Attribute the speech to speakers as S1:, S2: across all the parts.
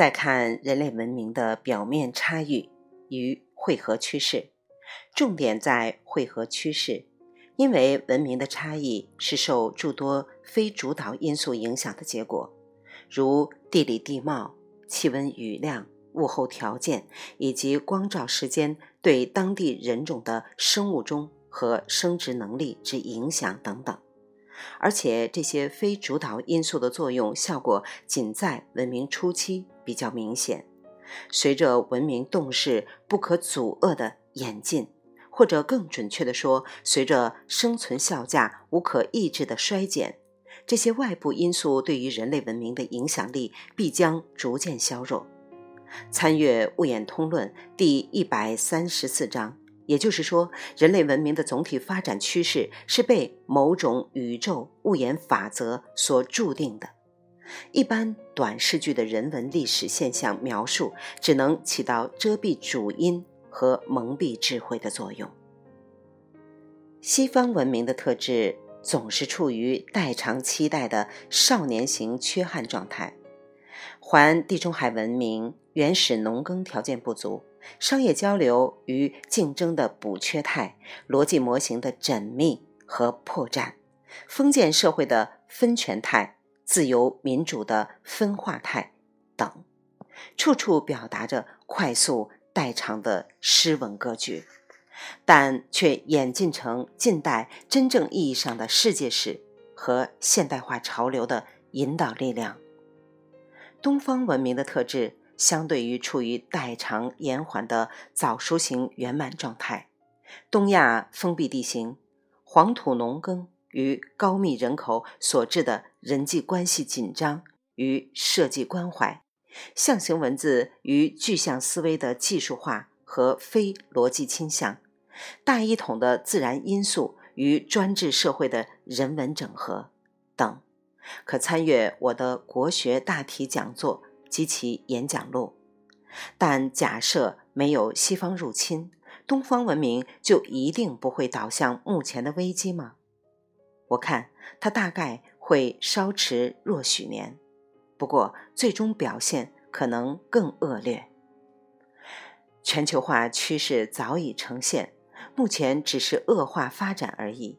S1: 再看人类文明的表面差异与汇合趋势，重点在汇合趋势，因为文明的差异是受诸多非主导因素影响的结果，如地理地貌、气温雨量。物候条件以及光照时间对当地人种的生物钟和生殖能力之影响等等，而且这些非主导因素的作用效果仅在文明初期比较明显，随着文明动势不可阻遏的演进，或者更准确地说，随着生存效价无可抑制的衰减，这些外部因素对于人类文明的影响力必将逐渐削弱。参阅《物演通论》第一百三十四章，也就是说，人类文明的总体发展趋势是被某种宇宙物演法则所注定的。一般短视剧的人文历史现象描述，只能起到遮蔽主因和蒙蔽智慧的作用。西方文明的特质总是处于代偿期待的少年型缺憾状态。环地中海文明原始农耕条件不足，商业交流与竞争的补缺态，逻辑模型的缜密和破绽，封建社会的分权态，自由民主的分化态等，处处表达着快速代偿的诗文格局，但却演进成近代真正意义上的世界史和现代化潮流的引导力量。东方文明的特质，相对于处于代偿延缓的早熟型圆满状态。东亚封闭地形、黄土农耕与高密人口所致的人际关系紧张与设计关怀，象形文字与具象思维的技术化和非逻辑倾向，大一统的自然因素与专制社会的人文整合等。可参阅我的国学大题讲座及其演讲录。但假设没有西方入侵，东方文明就一定不会导向目前的危机吗？我看它大概会稍迟若许年，不过最终表现可能更恶劣。全球化趋势早已呈现，目前只是恶化发展而已。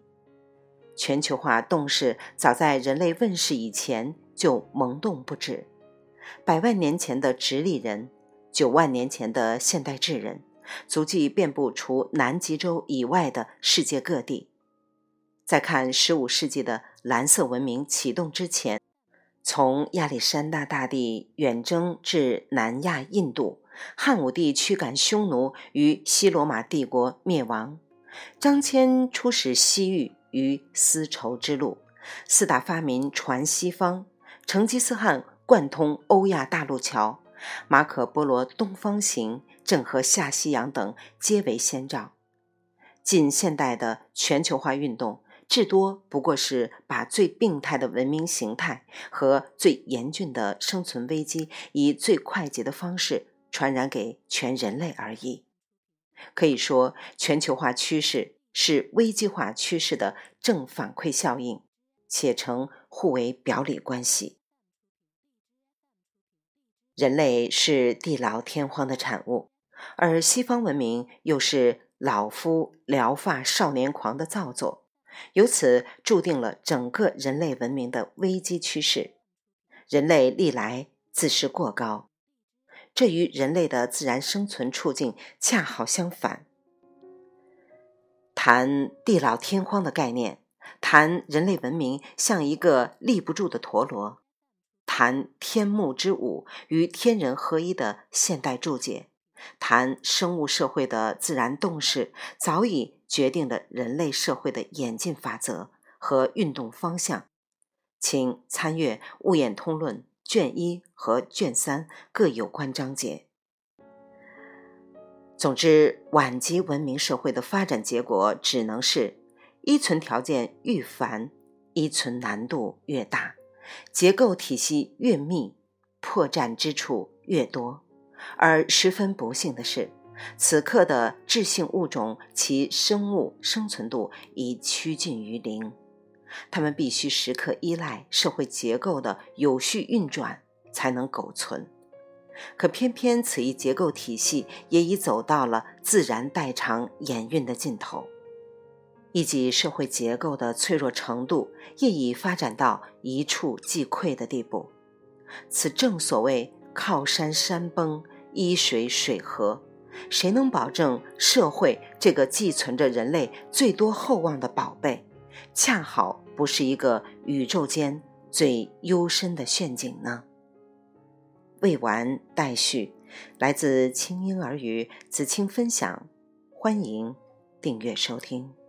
S1: 全球化动势早在人类问世以前就萌动不止，百万年前的直立人，九万年前的现代智人，足迹遍布除南极洲以外的世界各地。再看十五世纪的蓝色文明启动之前，从亚历山大大帝远征至南亚印度，汉武帝驱赶匈奴与西罗马帝国灭亡，张骞出使西域。于丝绸之路，四大发明传西方，成吉思汗贯通欧亚大陆桥，马可波罗东方行，郑和下西洋等，皆为先兆。近现代的全球化运动，至多不过是把最病态的文明形态和最严峻的生存危机，以最快捷的方式传染给全人类而已。可以说，全球化趋势。是危机化趋势的正反馈效应，且呈互为表里关系。人类是地老天荒的产物，而西方文明又是老夫聊发少年狂的造作，由此注定了整个人类文明的危机趋势。人类历来自视过高，这与人类的自然生存处境恰好相反。谈地老天荒的概念，谈人类文明像一个立不住的陀螺，谈天幕之舞与天人合一的现代注解，谈生物社会的自然动势早已决定了人类社会的演进法则和运动方向，请参阅《物演通论》卷一和卷三各有关章节。总之，晚级文明社会的发展结果只能是：依存条件愈繁，依存难度越大，结构体系越密，破绽之处越多。而十分不幸的是，此刻的智性物种其生物生存度已趋近于零，它们必须时刻依赖社会结构的有序运转才能苟存。可偏偏此一结构体系也已走到了自然代偿演运的尽头，以及社会结构的脆弱程度也已发展到一触即溃的地步。此正所谓靠山山崩，依水水河。谁能保证社会这个寄存着人类最多厚望的宝贝，恰好不是一个宇宙间最幽深的陷阱呢？未完待续，来自清婴儿语子清分享，欢迎订阅收听。